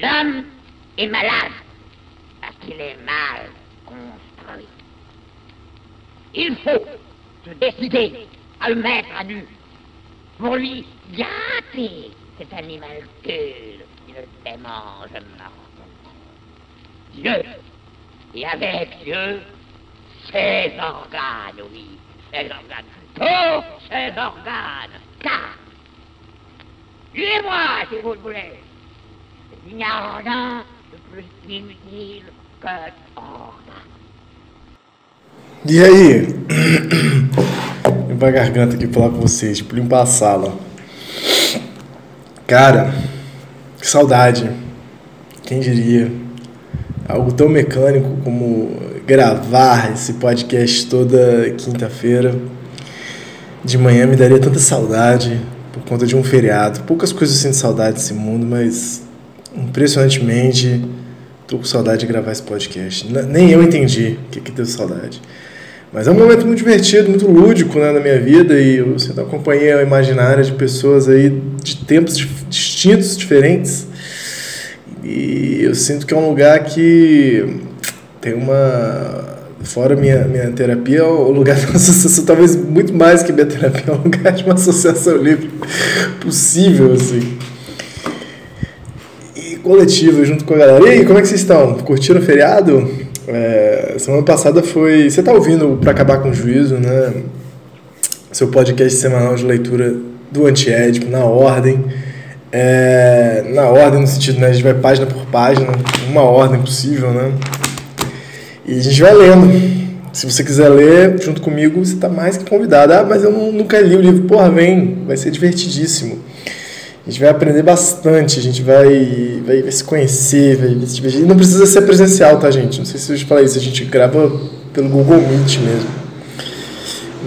L'homme est malade parce qu'il est mal construit. Il faut se décider à le mettre à nu pour lui gâter cet animal qui ne démange mortellement. Dieu, et avec Dieu, ses organes, oui, ses organes, tous ses organes, car, suivez-moi si vous le voulez, E aí? Limpar a garganta aqui falar com vocês, tipo, limpar a sala. Cara, que saudade. Quem diria? Algo tão mecânico como gravar esse podcast toda quinta-feira. De manhã me daria tanta saudade por conta de um feriado. Poucas coisas eu sinto saudade desse mundo, mas impressionantemente tô com saudade de gravar esse podcast. Nem eu entendi o que, que deu saudade. Mas é um momento muito divertido, muito lúdico né, na minha vida e eu sinto a companhia imaginária de pessoas aí de tempos distintos, diferentes. E eu sinto que é um lugar que tem uma. Fora minha, minha terapia, um lugar de uma associação, talvez muito mais que minha terapia, é um lugar de uma associação livre possível, assim. Coletiva, junto com a galera. E aí, como é que vocês estão? Curtiram o feriado? É, semana passada foi. Você está ouvindo para acabar com o juízo, né? Seu podcast semanal de leitura do antiédipo na ordem. É, na ordem no sentido, né? A gente vai página por página, uma ordem possível, né? E a gente vai lendo. Se você quiser ler junto comigo, você está mais que convidado. Ah, mas eu nunca li o livro. Porra, vem, vai ser divertidíssimo. A gente vai aprender bastante, a gente vai, vai, vai se conhecer, vai. E não precisa ser presencial, tá, gente? Não sei se eu te falei isso, a gente grava pelo Google Meet mesmo.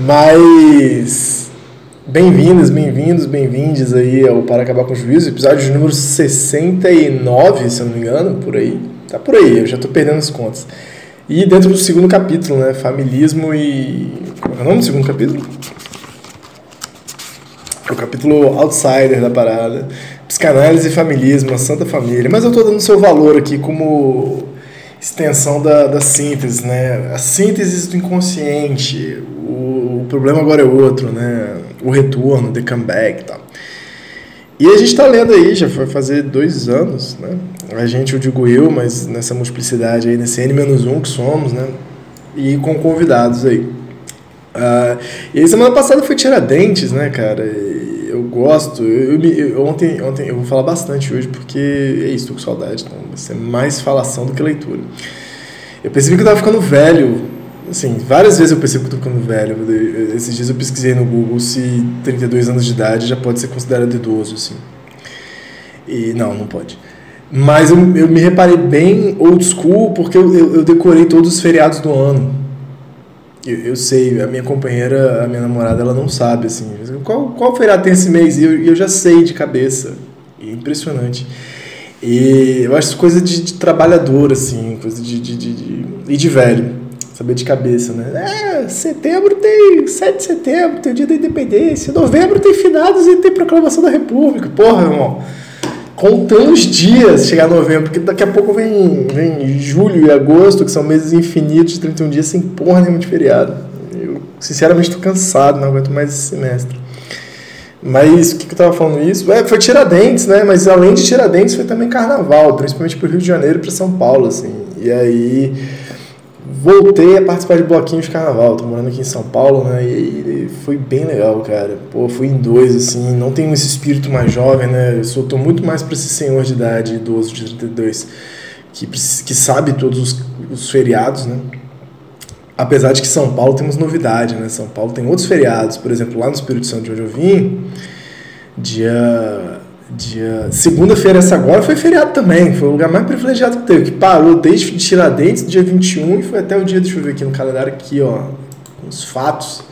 Mas bem-vindas, bem-vindos, bem-vindes aí ao Para Acabar com o Juízo, episódio número 69, se eu não me engano, por aí. Tá por aí, eu já tô perdendo as contas. E dentro do segundo capítulo, né? Familismo e. Qual é o nome do segundo capítulo? O capítulo outsider da parada. Psicanálise e familismo, a Santa Família. Mas eu estou dando seu valor aqui como extensão da, da síntese, né? A síntese do inconsciente. O, o problema agora é outro, né? O retorno, the comeback e tal. E a gente está lendo aí, já foi fazer dois anos, né? A gente, eu digo eu, mas nessa multiplicidade aí, nesse N-1 que somos, né? E com convidados aí. Uh, e aí, semana passada foi Tiradentes, né, cara? eu gosto. Eu, eu, eu, ontem, ontem eu vou falar bastante hoje porque é isso, tô com saudade. Então vai ser mais falação do que leitura. Eu percebi que eu tava ficando velho. Assim, várias vezes eu percebi que eu tô ficando velho. Esses dias eu pesquisei no Google se 32 anos de idade já pode ser considerado idoso, assim. E não, não pode. Mas eu, eu me reparei bem old school porque eu, eu, eu decorei todos os feriados do ano. Eu, eu, sei, a minha companheira, a minha namorada, ela não sabe, assim, qual, qual feriado tem esse mês? E eu, eu já sei de cabeça. É impressionante. E eu acho coisa de, de trabalhador, assim, coisa de, de, de, de, e de velho. Saber de cabeça, né? É, setembro tem 7 de setembro, tem o dia da independência. Novembro tem finados e tem proclamação da república. Porra, irmão. Contando os dias chegar novembro, porque daqui a pouco vem, vem julho e agosto, que são meses infinitos de 31 dias sem porra nenhuma de feriado. Eu, sinceramente, estou cansado, não aguento mais esse semestre. Mas o que, que eu estava falando isso? É, foi Tiradentes, né? Mas além de Tiradentes, foi também Carnaval, principalmente para o Rio de Janeiro e para São Paulo, assim. E aí voltei a participar de bloquinhos de carnaval. Tô morando aqui em São Paulo, né? E, foi bem legal, cara. Pô, fui em dois, assim. Não tenho esse espírito mais jovem, né? Eu sou, tô muito mais para esse senhor de idade, idoso de 32, que, que sabe todos os, os feriados, né? Apesar de que São Paulo temos novidade, né? São Paulo tem outros feriados. Por exemplo, lá no Espírito Santo de onde eu vim, dia Dia... Segunda-feira, essa agora, foi feriado também. Foi o lugar mais privilegiado que teve, que parou desde Tiradentes, dia 21, e foi até o dia, deixa eu ver aqui no calendário, aqui, ó, os fatos.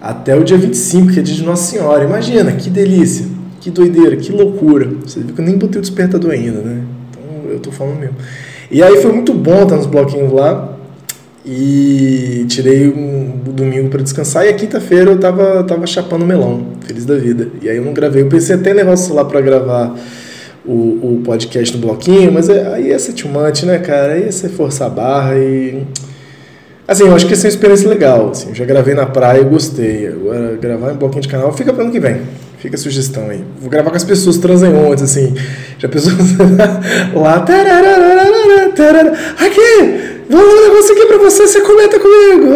Até o dia 25, que é dia de Nossa Senhora. Imagina, que delícia, que doideira, que loucura. Você viu que eu nem botei o despertador ainda, né? Então eu tô falando mesmo. E aí foi muito bom estar nos bloquinhos lá. E tirei um domingo para descansar e a quinta-feira eu tava, tava chapando melão, feliz da vida. E aí eu não gravei. Eu pensei até em levar o celular para gravar o, o podcast no bloquinho, mas é, aí too much, né, cara? Aí ia ser forçar a barra e. Assim, eu acho que ia ser uma experiência legal. Assim, eu já gravei na praia e gostei. Agora, gravar em bloquinho de canal fica para ano que vem. Fica a sugestão aí. Vou gravar com as pessoas transeuntes, assim. Já pessoas lá. Aqui! Vou dar um negócio aqui pra você, você comenta comigo.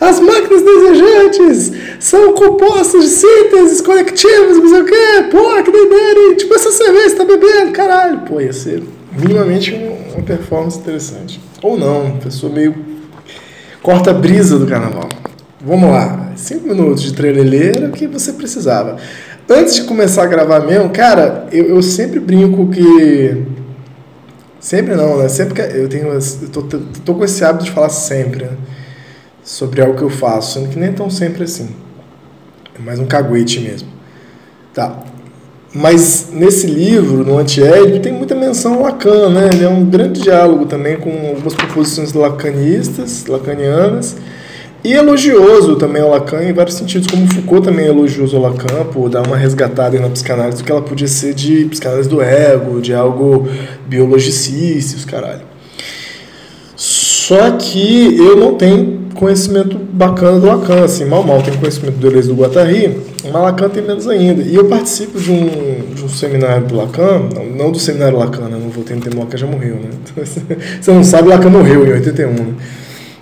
As máquinas desejantes são compostas de sínteses conectivas, não sei o quê. Pô, que doideira. Tipo, essa cerveja tá bebendo, caralho. Pô, ia ser minimamente uma performance interessante. Ou não, pessoa meio corta a brisa do carnaval. Vamos lá, cinco minutos de o que você precisava. Antes de começar a gravar mesmo, cara, eu, eu sempre brinco que. Sempre não, né? Sempre que eu tenho. Eu tô, tô com esse hábito de falar sempre, né? sobre algo que eu faço, sendo que nem tão sempre assim. É mais um caguete mesmo. Tá. Mas nesse livro, no Antiédipo, tem muita menção ao Lacan, né? Ele é um grande diálogo também com algumas proposições lacanistas, lacanianas, e elogioso também ao Lacan em vários sentidos, como Foucault também é elogioso ao Lacan por dar uma resgatada na psicanálise do que ela podia ser de psicanálise do ego, de algo biologicista, os caralho. Só que eu não tenho conhecimento bacana do Lacan, assim, mal mal tem conhecimento do Deleuze do Guattari, mas Lacan tem menos ainda. E eu participo de um, de um seminário do Lacan, não, não do seminário Lacan, né? não voltei no tempo, Lacan já morreu, né? Você não sabe, Lacan morreu em 81, né?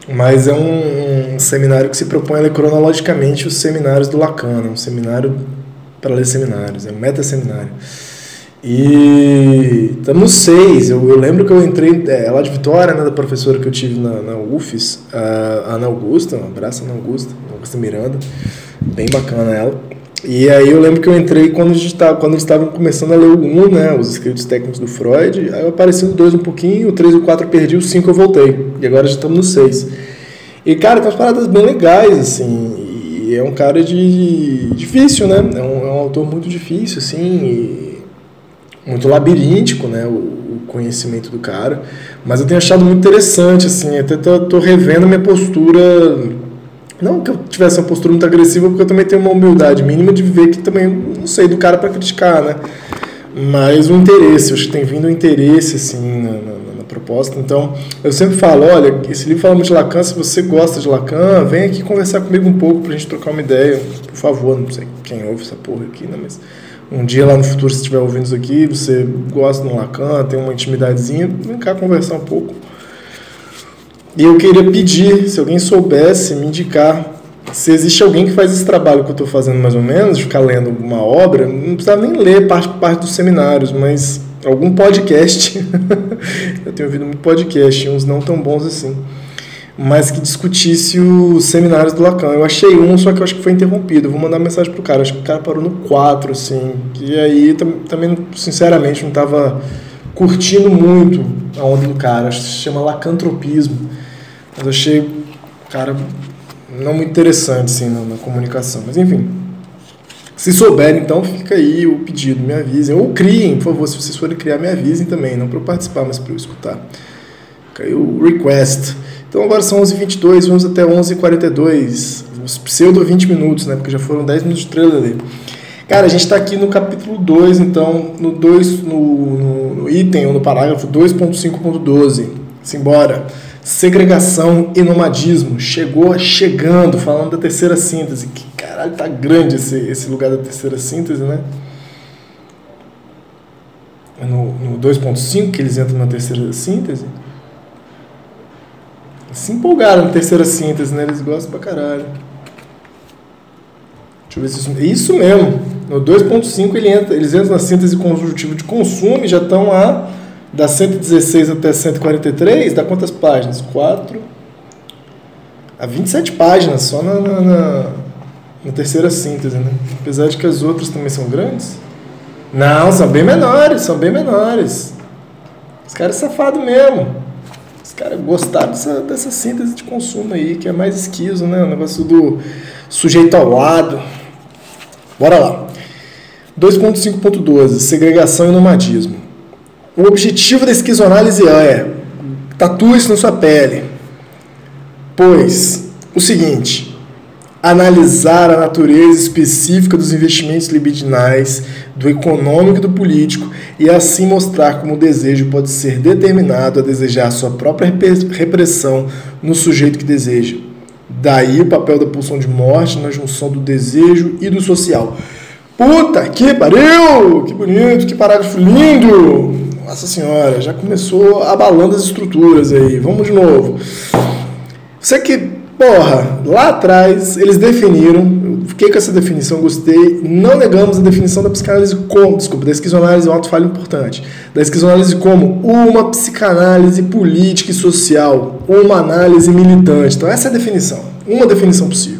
Mas é um, um, seminário que se propõe a ler cronologicamente os seminários do Lacan, né? um seminário para ler seminários, é um meta-seminário. E estamos seis. Eu, eu, lembro que eu entrei é, lá de Vitória, né, da professora que eu tive na, na UFES, a Ana Augusta, um abraço Ana Augusta, Augusta Miranda, bem bacana ela. E aí eu lembro que eu entrei quando, a gente tava, quando eles estavam começando a ler o 1, né, os escritos técnicos do Freud, aí eu apareci no 2 um pouquinho, o 3 e o 4 eu perdi, o 5 eu voltei. E agora já estamos no 6. E, cara, tem umas paradas bem legais, assim, e é um cara de... difícil, né, é um, é um autor muito difícil, assim, muito labiríntico, né, o, o, conhecimento do cara, mas eu tenho achado muito interessante, assim, até tô, tô revendo minha postura, não que eu tivesse uma postura muito agressiva, porque eu também tenho uma humildade mínima de ver que também não sei do cara para criticar, né, mas o interesse, acho que tem vindo um interesse, assim, na, na, na, proposta, então eu sempre falo, olha, esse livro fala muito de Lacan, se você gosta de Lacan, vem aqui conversar comigo um pouco pra gente trocar uma ideia, por favor, não sei quem ouve essa porra aqui, né, mas um dia lá no futuro, se estiver ouvindo isso aqui, você gosta do Lacan, tem uma intimidadezinha, vem cá conversar um pouco. E eu queria pedir, se alguém soubesse me indicar se existe alguém que faz esse trabalho que eu estou fazendo mais ou menos, de ficar lendo uma obra, não precisa nem ler parte, parte dos seminários, mas algum podcast. eu tenho ouvido muito podcast, uns não tão bons assim mas que discutisse os seminários do Lacan. Eu achei um, só que eu acho que foi interrompido. Vou mandar mensagem pro cara. Acho que o cara parou no 4, assim. E aí também, sinceramente, não estava curtindo muito a onda do cara. Acho que se chama lacantropismo. Mas eu achei cara não muito interessante, assim, na, na comunicação. Mas enfim. Se souberem, então, fica aí o pedido, me avisem. Ou criem, por favor, se vocês forem criar, me avisem também. Não para eu participar, mas para eu escutar. Fica aí o request. Então agora são 11h22, vamos até 11h42, os pseudo 20 minutos, né? Porque já foram 10 minutos de trailer ali. Cara, a gente está aqui no capítulo 2, então, no, 2, no, no, item, ou no parágrafo 2.5.12. Simbora. Segregação e nomadismo. Chegou chegando, falando da terceira síntese. Que caralho, tá grande esse, esse lugar da terceira síntese, né? No, no 2.5 que eles entram na terceira síntese se empolgaram na terceira síntese, né? Eles gostam pra caralho. Deixa eu ver se isso. Isso mesmo. No 2.5 ele entra, eles entram na síntese conjuntiva de consumo e já estão a da 116 até 143, dá quantas páginas? 4 a 27 páginas só na, na, na, na terceira síntese, né? Apesar de que as outras também são grandes. Não, são bem menores, são bem menores. Os caras é safado mesmo cara, gostar dessa, dessa síntese de consumo aí, que é mais esquizo, né? O negócio do sujeito ao lado. Bora lá. 2.5.12 Segregação e nomadismo. O objetivo da esquizoanálise é tatue isso na sua pele. Pois, o seguinte, analisar a natureza específica dos investimentos libidinais, do econômico e do político, e assim mostrar como o desejo pode ser determinado a desejar sua própria repressão no sujeito que deseja. Daí o papel da pulsão de morte na junção do desejo e do social. Puta que pariu! Que bonito, que parágrafo lindo! Nossa senhora, já começou abalando as estruturas aí. Vamos de novo. Você que Porra, lá atrás eles definiram, fiquei com essa definição, gostei, não negamos a definição da psicanálise como, desculpa, da esquizoanálise é um ato falho importante, da esquizoanálise como uma psicanálise política e social, uma análise militante. Então essa é a definição, uma definição possível.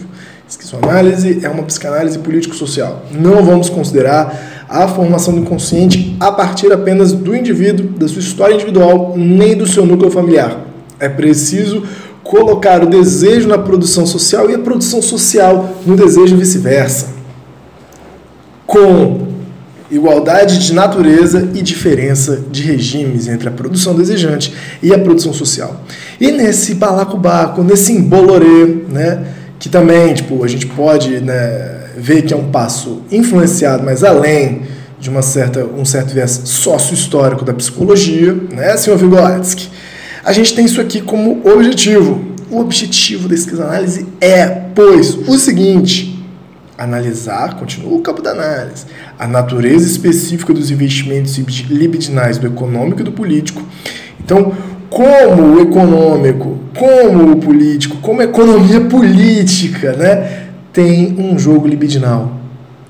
Esquizoanálise é uma psicanálise político-social. Não vamos considerar a formação do inconsciente a partir apenas do indivíduo, da sua história individual, nem do seu núcleo familiar. É preciso colocar o desejo na produção social e a produção social no desejo vice-versa. Com igualdade de natureza e diferença de regimes entre a produção desejante e a produção social. E nesse balacobaco, nesse embolorê, né, que também tipo, a gente pode né, ver que é um passo influenciado, mas além de uma certa, um certo viés sócio-histórico da psicologia, né, senhor Vygotsky? A gente tem isso aqui como objetivo. O objetivo da esquizoanálise é, pois, o seguinte: analisar, continua o campo da análise, a natureza específica dos investimentos libidinais do econômico e do político. Então, como o econômico, como o político, como a economia política, né, tem um jogo libidinal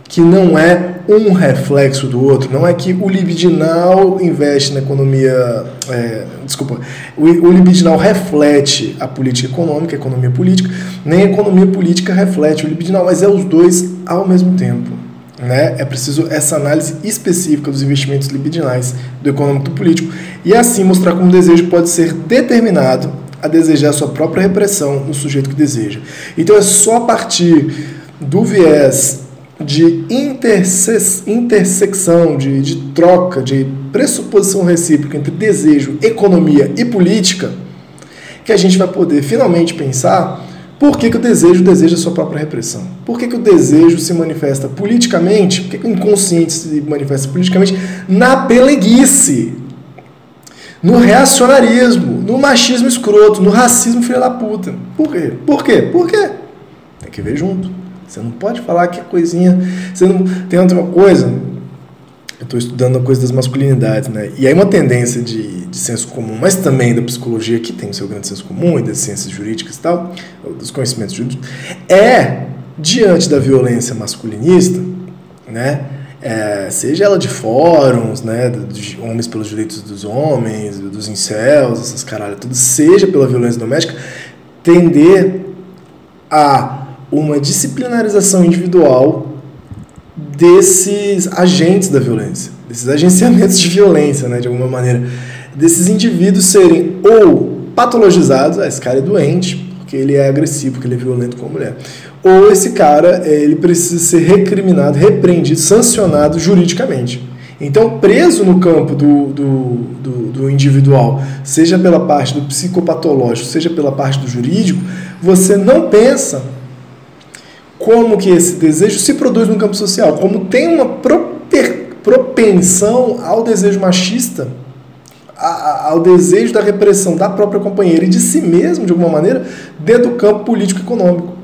que não é um reflexo do outro. Não é que o libidinal investe na economia. É, desculpa. O, o libidinal reflete a política econômica, a economia política, nem a economia política reflete o libidinal, mas é os dois ao mesmo tempo. Né? É preciso essa análise específica dos investimentos libidinais do econômico e do político e assim mostrar como o desejo pode ser determinado a desejar a sua própria repressão no sujeito que deseja. Então é só a partir do viés de interse intersecção, de, de troca, de pressuposição recíproca entre desejo, economia e política, que a gente vai poder finalmente pensar por que, que o desejo deseja a sua própria repressão. Por que, que o desejo se manifesta politicamente, por que, que o inconsciente se manifesta politicamente na peleguice, no reacionarismo, no machismo escroto, no racismo filho da puta. Por quê? Por quê? Por quê? Tem que ver junto. Você não pode falar que é coisinha. Você não tem outra coisa. Eu estou estudando a coisa das masculinidades, né? E aí uma tendência de, de senso comum, mas também da psicologia, que tem o seu grande senso comum, e das ciências jurídicas e tal, dos conhecimentos jurídicos, é, diante da violência masculinista, né? É, seja ela de fóruns, né, de homens pelos direitos dos homens, dos incels, essas caralho, tudo, seja pela violência doméstica, tender a uma disciplinarização individual desses agentes da violência, desses agenciamentos de violência, né, de alguma maneira, desses indivíduos serem ou patologizados, ah, esse cara é doente porque ele é agressivo, porque ele é violento com a mulher, ou esse cara ele precisa ser recriminado, repreendido, sancionado juridicamente. Então, preso no campo do, do, do, do, individual, seja pela parte do psicopatológico, seja pela parte do jurídico, você não pensa como que esse desejo se produz no campo social, como tem uma propensão ao desejo machista, ao desejo da repressão da própria companheira e de si mesmo, de alguma maneira, dentro do campo político-econômico.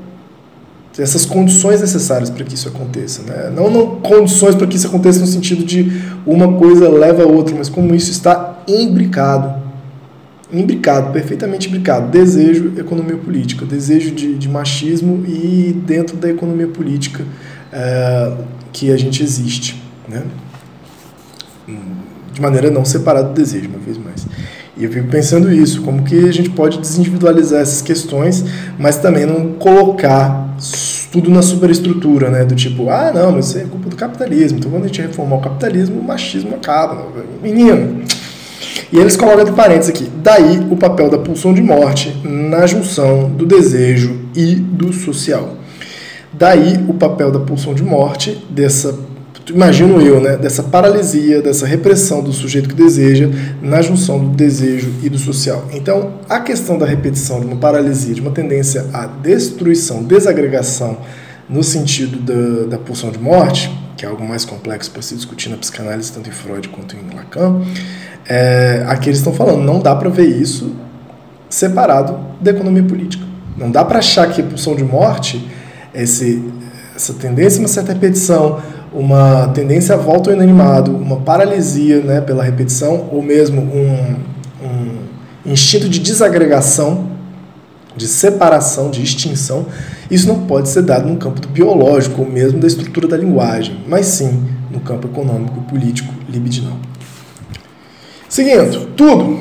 Essas condições necessárias para que isso aconteça. Né? Não, não condições para que isso aconteça no sentido de uma coisa leva a outra, mas como isso está imbricado imbricado, perfeitamente imbricado. Desejo, economia política, desejo de, de machismo e dentro da economia política é, que a gente existe, né? De maneira não separada do desejo, uma vez mais. E eu fico pensando isso, como que a gente pode desindividualizar essas questões, mas também não colocar tudo na superestrutura, né? Do tipo, ah, não, mas isso é culpa do capitalismo. Então, quando a gente reformar o capitalismo, o machismo acaba. Menino, e eles colocam entre parênteses aqui, daí o papel da pulsão de morte na junção do desejo e do social. Daí o papel da pulsão de morte, dessa imagino eu, né, dessa paralisia, dessa repressão do sujeito que deseja na junção do desejo e do social. Então, a questão da repetição de uma paralisia, de uma tendência à destruição, desagregação, no sentido da, da pulsão de morte, que é algo mais complexo para se discutir na psicanálise, tanto em Freud quanto em Lacan, é, aqui eles estão falando, não dá para ver isso separado da economia política. Não dá para achar que a pulsão de morte, esse, essa tendência uma certa repetição, uma tendência à volta ao inanimado, uma paralisia né, pela repetição, ou mesmo um, um instinto de desagregação, de separação, de extinção, isso não pode ser dado no campo do biológico ou mesmo da estrutura da linguagem, mas sim no campo econômico, político, libidinal. Seguindo, tudo,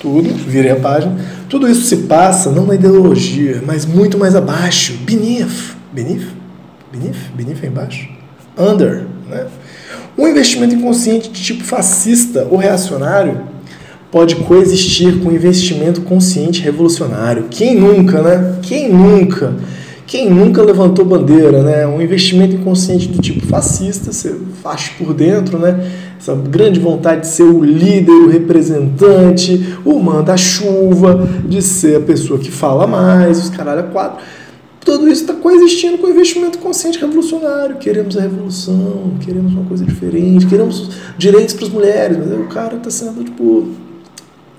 tudo, virei a página, tudo isso se passa não na ideologia, mas muito mais abaixo, beneath, beneath, beneath, beneath é embaixo, under, né? Um investimento inconsciente de tipo fascista ou reacionário pode coexistir com um investimento consciente revolucionário. Quem nunca, né? Quem nunca? Quem nunca levantou bandeira, né? Um investimento inconsciente do tipo fascista, você faz por dentro, né? Essa grande vontade de ser o líder, o representante, o manda-chuva, de ser a pessoa que fala mais, os caralho a quatro. Tudo isso está coexistindo com o investimento consciente revolucionário. Queremos a revolução, queremos uma coisa diferente, queremos direitos para as mulheres, mas o cara está sendo, tipo,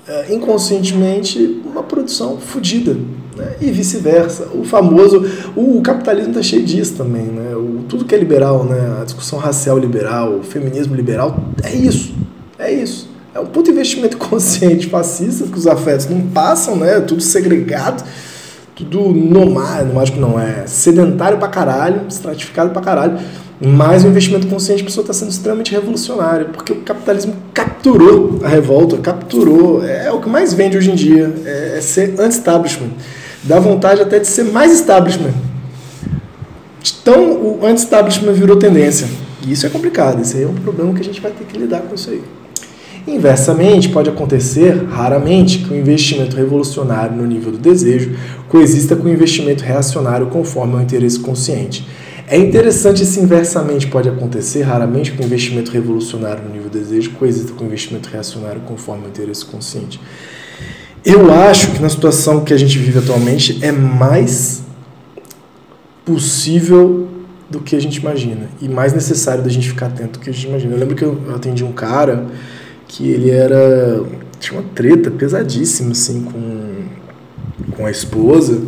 é, inconscientemente, uma produção fodida. Né? E vice-versa. O famoso. O, capitalismo está cheio disso também. Né? O, tudo que é liberal, né? a discussão racial liberal, o feminismo liberal, é isso. É isso. É um puto investimento consciente fascista, que os afetos não passam, né? tudo segregado tudo acho que não é sedentário pra caralho, estratificado pra caralho, mas o investimento consciente pessoa está sendo extremamente revolucionário, porque o capitalismo capturou a revolta, capturou, é, é o que mais vende hoje em dia, é, é ser anti-establishment. Dá vontade até de ser mais establishment. Então o anti-establishment virou tendência. E isso é complicado, isso aí é um problema que a gente vai ter que lidar com isso aí. Inversamente, pode acontecer, raramente, que o investimento revolucionário no nível do desejo coexista com o investimento reacionário conforme ao interesse consciente. É interessante se inversamente pode acontecer, raramente, que o investimento revolucionário no nível do desejo coexista com o investimento reacionário conforme ao interesse consciente. Eu acho que na situação que a gente vive atualmente é mais possível do que a gente imagina e mais necessário da gente ficar atento do que a gente imagina. Eu lembro que eu atendi um cara que ele era. tinha uma treta pesadíssima, assim, com, com a esposa.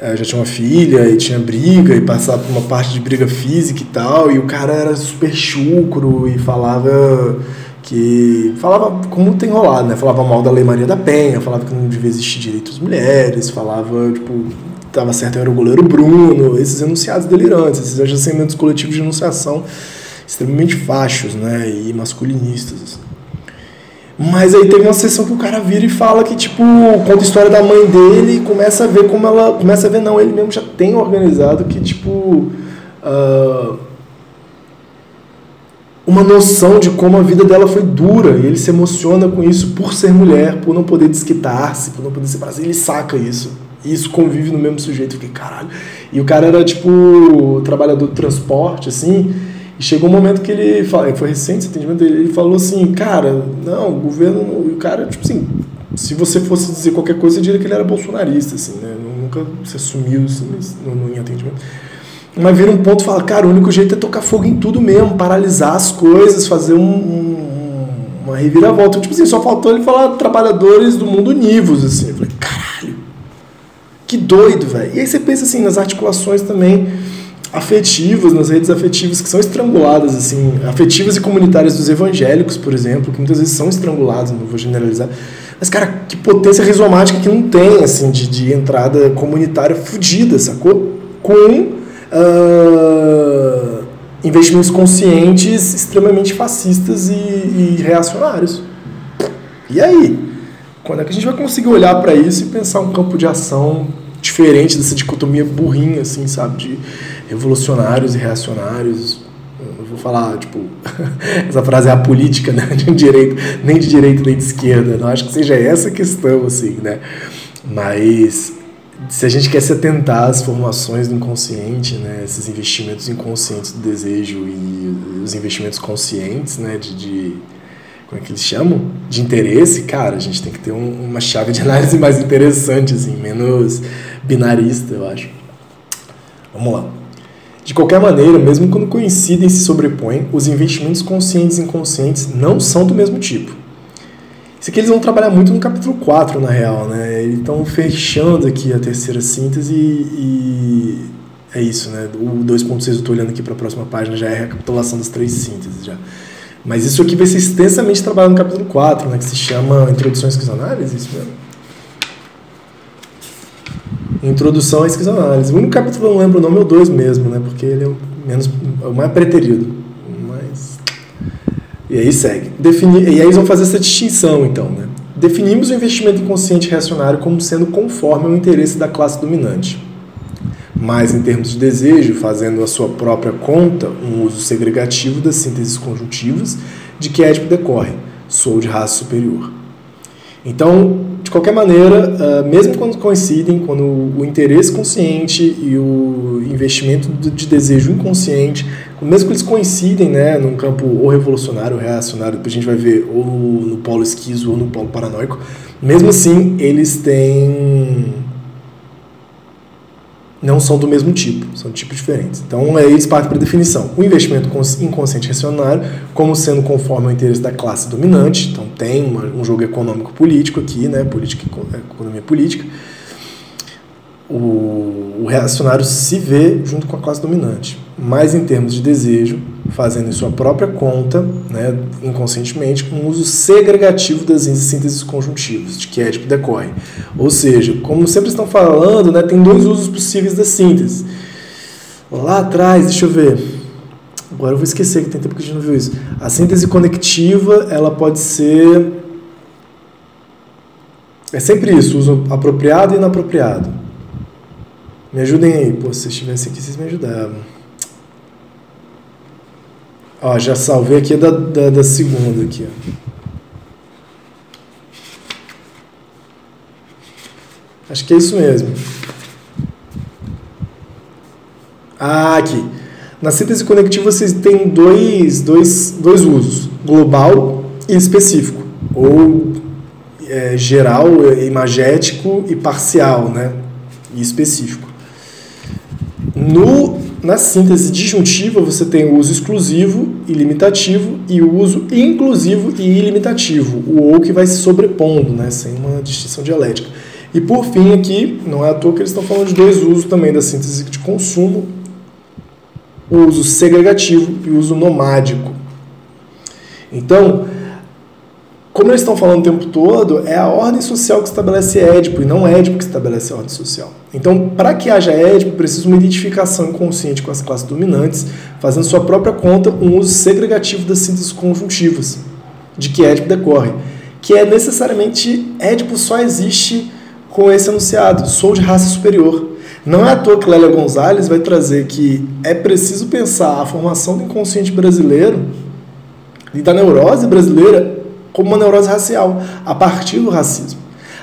É, já tinha uma filha e tinha briga e passava por uma parte de briga física e tal. E o cara era super chucro e falava que. falava como tem rolado, né? Falava mal da Lei Maria da Penha, falava que não devia existir direitos mulheres, falava, tipo, tava certo era o goleiro Bruno, esses enunciados delirantes, esses agenciamentos coletivos de enunciação extremamente fachos, né? E masculinistas. Assim. Mas aí teve uma sessão que o cara vira e fala que, tipo, conta a história da mãe dele e começa a ver como ela. Começa a ver, não, ele mesmo já tem organizado que, tipo. Uh, uma noção de como a vida dela foi dura e ele se emociona com isso por ser mulher, por não poder desquitar-se, por não poder ser prazer. Ele saca isso. E isso convive no mesmo sujeito. Eu fiquei, caralho. E o cara era, tipo, trabalhador do transporte, assim. E chegou um momento que ele fala, foi recente esse atendimento ele falou assim, cara, não, o governo, o cara, tipo assim, se você fosse dizer qualquer coisa, você diria que ele era bolsonarista, assim, né? Nunca se assumiu assim, no, no, em atendimento. Mas vira um ponto e fala, cara, o único jeito é tocar fogo em tudo mesmo, paralisar as coisas, fazer um, um, uma reviravolta. Tipo assim, só faltou ele falar trabalhadores do mundo univos, assim. Eu falei, caralho, que doido, velho. E aí você pensa assim, nas articulações também afetivas, nas redes afetivas que são estranguladas, assim, afetivas e comunitárias dos evangélicos, por exemplo, que muitas vezes são estranguladas, não vou generalizar. Mas, cara, que potência rizomática que não tem, assim, de, de entrada comunitária fodida, sacou? Com uh, investimentos conscientes extremamente fascistas e, e reacionários. E aí? Quando é que a gente vai conseguir olhar para isso e pensar um campo de ação diferente dessa dicotomia burrinha, assim, sabe? De revolucionários e reacionários. Eu vou falar, tipo, essa frase é a política, né? De direito, nem de direita nem de esquerda. Não acho que seja essa a questão, assim, né? Mas se a gente quer se atentar às formações do inconsciente, né, esses investimentos inconscientes do desejo e os investimentos conscientes, né, de, de como é que eles chamam? De interesse, cara, a gente tem que ter um, uma chave de análise mais interessante, assim, menos binarista, eu acho. Vamos lá. De qualquer maneira, mesmo quando coincidem e se sobrepõem, os investimentos conscientes e inconscientes não são do mesmo tipo. Isso aqui eles vão trabalhar muito no capítulo 4, na real, né? Eles estão fechando aqui a terceira síntese e, é isso, né? O 2.6 eu estou olhando aqui para a próxima página, já é a recapitulação das três sínteses já. Mas isso aqui vai ser extensamente trabalhado no capítulo 4, né? Que se chama Introdução à Esquizoanálise, isso mesmo. Introdução à Esquizoanálise. O único capítulo que eu não lembro o nome é o 2 mesmo, né? Porque ele é o, menos, é o mais preterido. E aí segue. Definir, e aí eles vão fazer essa distinção, então. Né? Definimos o investimento inconsciente reacionário como sendo conforme ao interesse da classe dominante. Mas, em termos de desejo, fazendo a sua própria conta um uso segregativo das sínteses conjuntivas de que Édipo decorre, sou de raça superior. Então, de qualquer maneira, ah, mesmo quando coincidem, quando o interesse consciente e o investimento de desejo inconsciente, mesmo que eles coincidem né, num campo ou revolucionário ou reacionário, depois a gente vai ver ou no polo esquizo ou no polo paranoico, mesmo assim eles têm não são do mesmo tipo, são tipos diferentes. Então, aí eles partem para a definição. O investimento inconsciente reacionário como sendo conforme ao interesse da classe dominante, então tem uma, um jogo econômico-político aqui, né, política, economia política. O, o reacionário se vê junto com a classe dominante, mas em termos de desejo, fazendo em sua própria conta, né, inconscientemente, um uso segregativo das sínteses conjuntivas, de que Édipo decorre. Ou seja, como sempre estão falando, né, tem dois usos possíveis da síntese. Lá atrás, deixa eu ver. Agora eu vou esquecer que tem tempo que a gente não viu isso. A síntese conectiva, ela pode ser é sempre isso, uso apropriado e inapropriado. Me ajudem aí, pô, se vocês estivessem aqui, vocês me ajudavam. Ó, já salvei aqui da, da, da segunda aqui, ó. Acho que é isso mesmo. Ah, aqui. Na síntese conectiva vocês têm dois, dois, dois usos: global e específico, ou é, geral, imagético e parcial, né? E específico. No na síntese disjuntiva, você tem o uso exclusivo e limitativo e o uso inclusivo e ilimitativo, o ou que vai se sobrepondo, né, sem uma distinção dialética. E por fim, aqui, não é à toa que eles estão falando de dois usos também da síntese de consumo: o uso segregativo e o uso nomádico. Então, como eles estão falando o tempo todo, é a ordem social que estabelece Édipo e não Édipo que estabelece a ordem social. Então, para que haja Édipo, precisa uma identificação inconsciente com as classes dominantes, fazendo sua própria conta um uso segregativo das sínteses conjuntivas, de que Édipo decorre, que é necessariamente Édipo só existe com esse enunciado, sou de raça superior. Não é à toa que Lélia Gonzalez vai trazer que é preciso pensar a formação do inconsciente brasileiro e da neurose brasileira como uma neurose racial, a partir do racismo.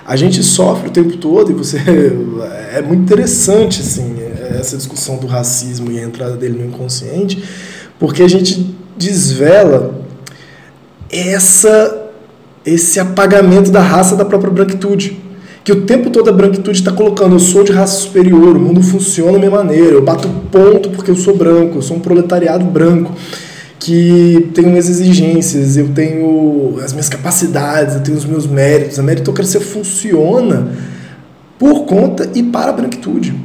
A gente sofre o tempo todo, e você é muito interessante assim, essa discussão do racismo e a entrada dele no inconsciente, porque a gente desvela essa esse apagamento da raça da própria branquitude. Que o tempo todo a branquitude está colocando, eu sou de raça superior, o mundo funciona da minha maneira, eu bato ponto porque eu sou branco, eu sou um proletariado branco que tenho minhas exigências, eu tenho as minhas capacidades, eu tenho os meus méritos. A meritocracia funciona por conta e para a branquitude.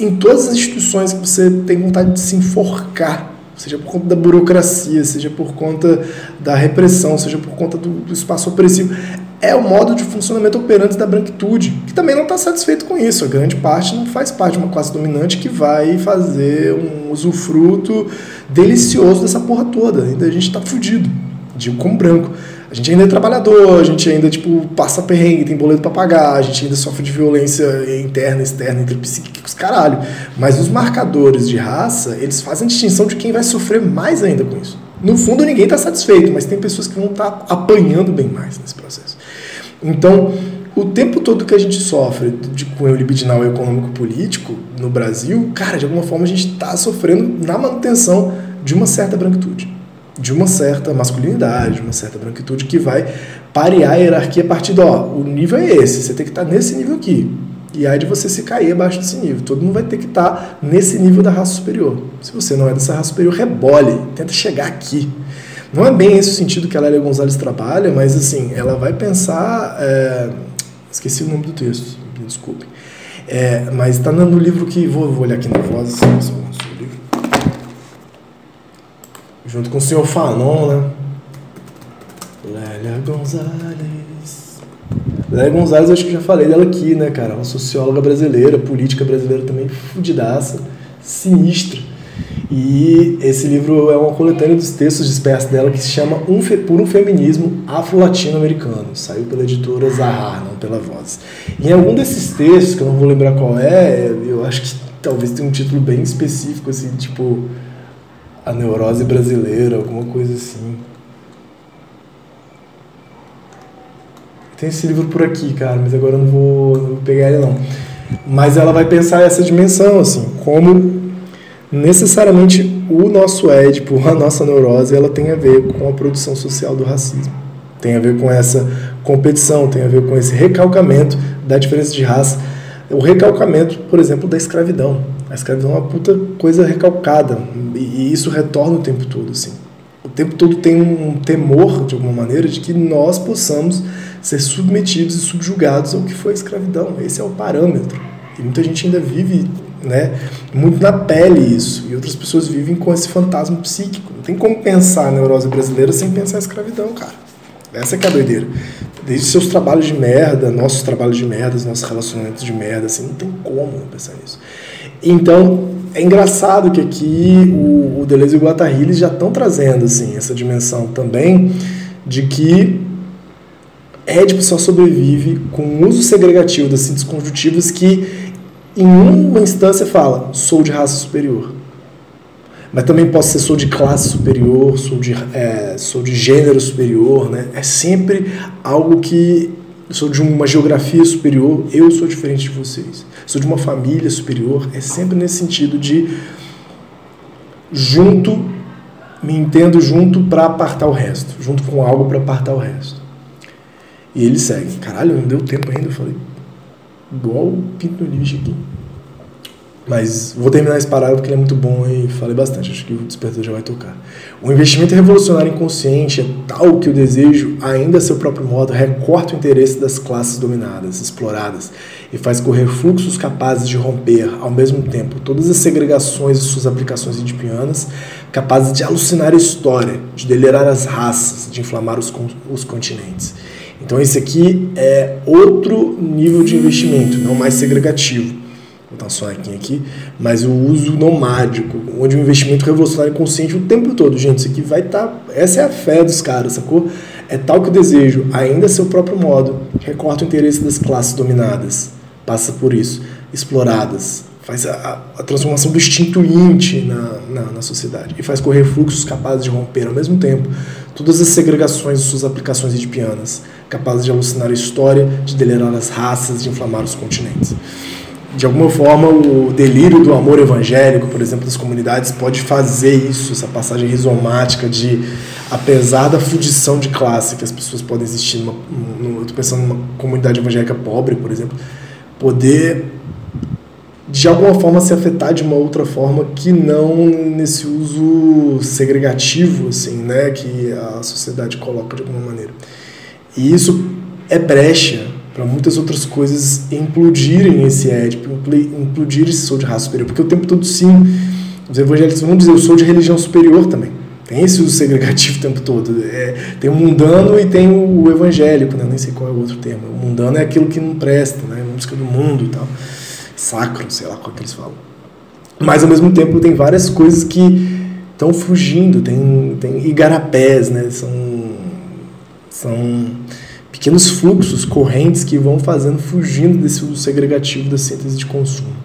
Em todas as instituições que você tem vontade de se enforcar, seja por conta da burocracia, seja por conta da repressão, seja por conta do, do espaço opressivo, é o modo de funcionamento operante da branquitude, que também não está satisfeito com isso. A grande parte não faz parte de uma classe dominante que vai fazer um usufruto delicioso dessa porra toda. Ainda a gente está fudido, digo como branco. A gente ainda é trabalhador, a gente ainda tipo, passa perrengue, tem boleto para pagar, a gente ainda sofre de violência interna, externa, entre psíquicos, caralho. Mas os marcadores de raça, eles fazem distinção de quem vai sofrer mais ainda com isso. No fundo, ninguém está satisfeito, mas tem pessoas que vão estar tá apanhando bem mais nesse processo. Então, o tempo todo que a gente sofre de cunho libidinal econômico-político no Brasil, cara, de alguma forma a gente está sofrendo na manutenção de uma certa branquitude, de uma certa masculinidade, de uma certa branquitude que vai parear a hierarquia a partir do, ó, o nível é esse, você tem que estar tá nesse nível aqui. E aí de você se cair abaixo desse nível. Todo mundo vai ter que estar tá nesse nível da raça superior. Se você não é dessa raça superior, rebole, tenta chegar aqui. Não é bem esse o sentido que a Lélia Gonzalez trabalha, mas assim, ela vai pensar. É... Esqueci o nome do texto, me desculpe. É, mas está no livro que. Vou, vou olhar aqui na voz, assim, livro. Junto com o senhor Fanon, né? Lélia Gonzalez. Lélia Gonzalez, acho que já falei dela aqui, né, cara? Uma socióloga brasileira, política brasileira também, fudidaça, sinistra. E esse livro é uma coletânea dos textos dispersos dela que se chama um Por um Feminismo Afro-Latino-Americano. Saiu pela editora Zahar, não pela Voz. Em algum desses textos, que eu não vou lembrar qual é, eu acho que talvez tenha um título bem específico, assim, tipo A Neurose Brasileira, alguma coisa assim. Tem esse livro por aqui, cara, mas agora eu não vou, não vou pegar ele não. Mas ela vai pensar essa dimensão, assim, como necessariamente o nosso Édipo, a nossa neurose, ela tem a ver com a produção social do racismo. Tem a ver com essa competição, tem a ver com esse recalcamento da diferença de raça. O recalcamento, por exemplo, da escravidão. A escravidão é uma puta coisa recalcada e isso retorna o tempo todo, assim. O tempo todo tem um temor, de alguma maneira, de que nós possamos ser submetidos e subjugados ao que foi a escravidão. Esse é o parâmetro. E muita gente ainda vive né? Muito na pele isso. E outras pessoas vivem com esse fantasma psíquico. Não tem como pensar a neurose brasileira sem pensar a escravidão, cara. Essa é que é a doideira. Desde seus trabalhos de merda, nossos trabalhos de merda, nossos relacionamentos de merda, assim, não tem como pensar nisso. Então, é engraçado que aqui o, o Deleuze e o Guattari já estão trazendo, assim, essa dimensão também de que Édipo só sobrevive com o uso segregativo das síntese conjuntivas que em uma instância fala, sou de raça superior. Mas também posso ser sou de classe superior, sou de, é, sou de gênero superior, né? É sempre algo que sou de uma geografia superior, eu sou diferente de vocês. Sou de uma família superior, é sempre nesse sentido de junto, me entendo junto para apartar o resto, junto com algo para apartar o resto. E ele segue. Caralho, não deu tempo ainda, eu falei, igual o pinto lixo aqui. Mas vou terminar esse parágrafo porque ele é muito bom e falei bastante, acho que o despertador já vai tocar. O investimento revolucionário inconsciente é tal que o desejo, ainda a seu próprio modo, recorta o interesse das classes dominadas, exploradas, e faz correr fluxos capazes de romper, ao mesmo tempo, todas as segregações e suas aplicações edipianas, capazes de alucinar a história, de delirar as raças, de inflamar os, os continentes. Então esse aqui é outro nível de investimento, não mais segregativo. Vou botar um sonequinho aqui, mas o uso nomádico, onde o investimento revolucionário consciente o tempo todo, gente, isso aqui vai estar, tá, essa é a fé dos caras, sacou? É tal que o desejo, ainda a seu próprio modo, recorta o interesse das classes dominadas, passa por isso, exploradas, faz a, a transformação do instinto int na, na, na, sociedade. E faz correr fluxos capazes de romper ao mesmo tempo todas as segregações de suas aplicações edipianas, capazes de alucinar a história, de delirar as raças, de inflamar os continentes. De alguma forma, o delírio do amor evangélico, por exemplo, das comunidades, pode fazer isso, essa passagem rizomática de, apesar da fudição de classe que as pessoas podem existir, numa, numa, eu estou pensando numa comunidade evangélica pobre, por exemplo, poder de alguma forma se afetar de uma outra forma que não nesse uso segregativo assim, né, que a sociedade coloca de alguma maneira. E isso é brecha para muitas outras coisas implodirem esse édipo, implodir esse sou de raça superior, porque o tempo todo sim, os evangélicos vão dizer eu sou de religião superior também. Tem esse uso segregativo o tempo todo. É, tem o mundano e tem o evangélico, né? nem sei qual é o outro termo. O mundano é aquilo que não presta, né? música do mundo e tal sacro, sei lá qual que eles falam. Mas ao mesmo tempo tem várias coisas que estão fugindo, tem, tem igarapés, né? São, são pequenos fluxos, correntes que vão fazendo, fugindo desse uso segregativo da síntese de consumo.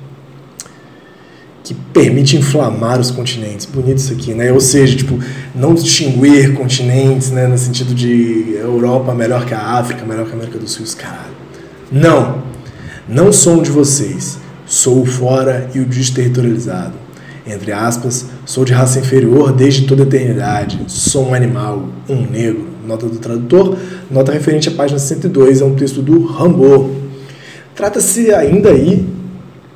Que permite inflamar os continentes. Bonito isso aqui, né? Ou seja, tipo, não distinguir continentes, né? No sentido de Europa melhor que a África, melhor que a América do Sul, caralho Não, não sou um de vocês. Sou o fora e o desterritorializado. Entre aspas, sou de raça inferior desde toda a eternidade. Sou um animal, um negro. Nota do tradutor, nota referente à página 102, é um texto do Rambo. Trata-se ainda aí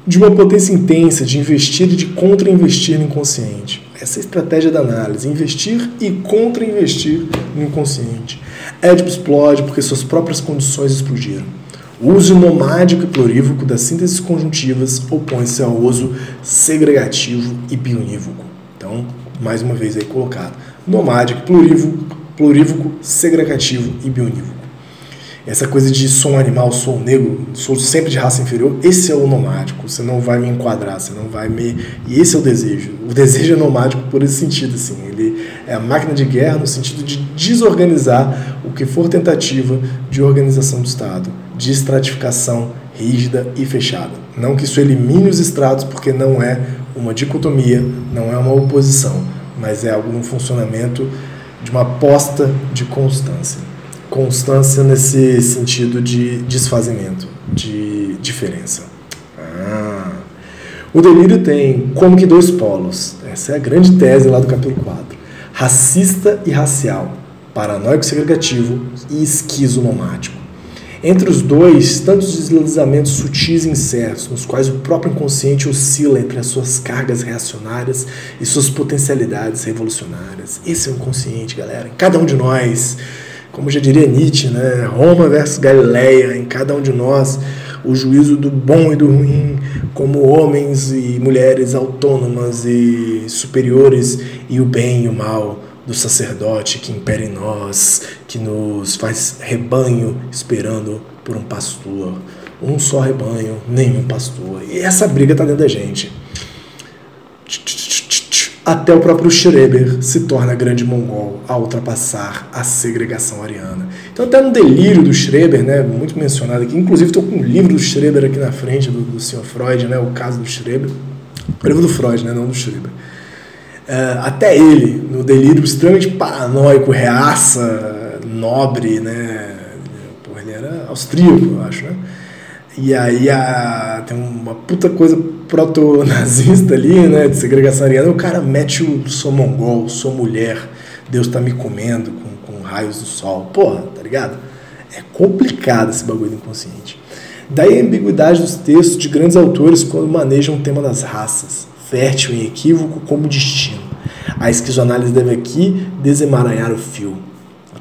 de uma potência intensa de investir e de contra-investir no inconsciente. Essa é a estratégia da análise, investir e contra-investir no inconsciente. Édipo explode porque suas próprias condições explodiram. O uso nomádico e plurívoco das sínteses conjuntivas opõe-se ao uso segregativo e bionívoco. Então, mais uma vez aí colocado. Nomádico, plurívoco, plurívoco segregativo e bionívoco. Essa coisa de sou um animal, sou um negro, sou sempre de raça inferior, esse é o nomádico. Você não vai me enquadrar, você não vai me. E esse é o desejo. O desejo é nomádico por esse sentido, assim. Ele é a máquina de guerra no sentido de desorganizar o que for tentativa de organização do Estado, de estratificação rígida e fechada. Não que isso elimine os estratos, porque não é uma dicotomia, não é uma oposição, mas é algum funcionamento de uma aposta de constância constância nesse sentido de desfazimento, de diferença. Ah. O delírio tem como que dois polos. Essa é a grande tese lá do capítulo 4. Racista e racial, paranoico segregativo e esquizonomático. Entre os dois, tantos deslizamentos sutis e incertos, nos quais o próprio inconsciente oscila entre as suas cargas reacionárias e suas potencialidades revolucionárias. Esse é o inconsciente, galera. Cada um de nós como já diria Nietzsche, né? Roma versus Galileia, em cada um de nós, o juízo do bom e do ruim, como homens e mulheres autônomas e superiores, e o bem e o mal do sacerdote que impera em nós, que nos faz rebanho esperando por um pastor. Um só rebanho, nenhum pastor. E essa briga está dentro da gente até o próprio Schreber se torna grande mongol a ultrapassar a segregação ariana. Então, até no delírio do Schreber, né, muito mencionado aqui, inclusive estou com um livro do Schreber aqui na frente, do, do Sr. Freud, né, o caso do Schreber, o livro do Freud, né, não do Schreber. Uh, até ele, no delírio extremamente paranoico, reaça, nobre, né, porra, ele era austríaco, eu acho, né, e aí a, tem uma puta coisa proto-nazista ali, né, de segregação ariana, o cara mete o sou mongol, sou mulher, Deus tá me comendo com, com raios do sol. Porra, tá ligado? É complicado esse bagulho do inconsciente. Daí a ambiguidade dos textos de grandes autores quando manejam o tema das raças, fértil em equívoco como destino. A esquizoanálise deve aqui desemaranhar o fio.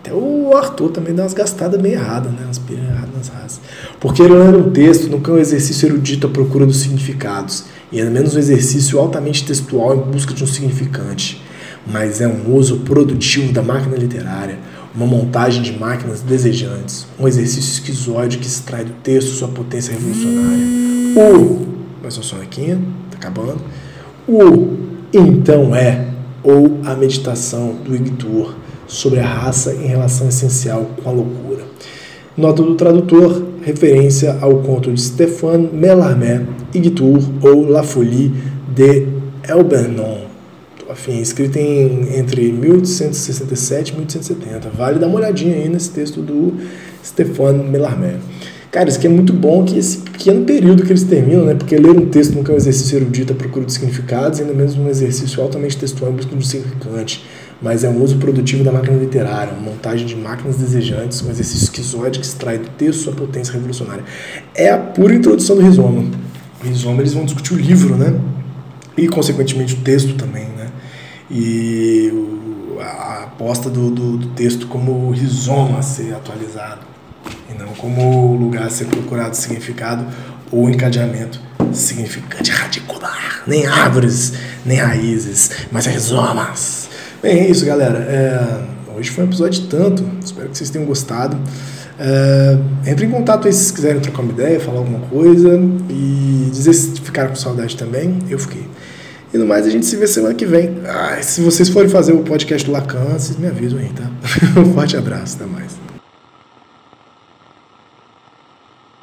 Até o Arthur também dá umas gastadas meio erradas, né? Umas piras erradas nas raças. Porque ler um texto nunca é um exercício erudito à procura dos significados, e ainda menos um exercício altamente textual em busca de um significante, mas é um uso produtivo da máquina literária, uma montagem de máquinas desejantes, um exercício esquizoide que extrai do texto sua potência revolucionária. O, mais uma sonequinha, tá acabando. O então é, ou a meditação do Igtor sobre a raça em relação essencial com a loucura. Nota do tradutor, referência ao conto de Stéphane Mallarmé, Igtour ou La Folie de Elbernon, afim, escrito em, entre 1867 e 1870. Vale dar uma olhadinha aí nesse texto do Stéphane Mallarmé. Cara, isso aqui é muito bom que esse pequeno período que eles terminam, né? Porque ler um texto nunca é um exercício erudito à procura de significados, ainda menos um exercício altamente textual em busca de um significante mas é um uso produtivo da máquina literária, uma montagem de máquinas desejantes, um exercício esquizoide que extrai do texto sua potência revolucionária. É a pura introdução do rizoma. O rizoma eles vão discutir o livro, né? E, consequentemente, o texto também, né? E a aposta do, do, do texto como rizoma a ser atualizado, e não como lugar a ser procurado significado ou encadeamento significante radicular. Nem árvores, nem raízes, mas rizomas Bem, é isso, galera. É, hoje foi um episódio tanto. Espero que vocês tenham gostado. É, entre em contato aí se quiserem trocar uma ideia, falar alguma coisa e dizer se ficaram com saudade também. Eu fiquei. E no mais, a gente se vê semana que vem. Ah, se vocês forem fazer o podcast do Lacan, vocês me avisam aí, tá? um forte abraço, até mais.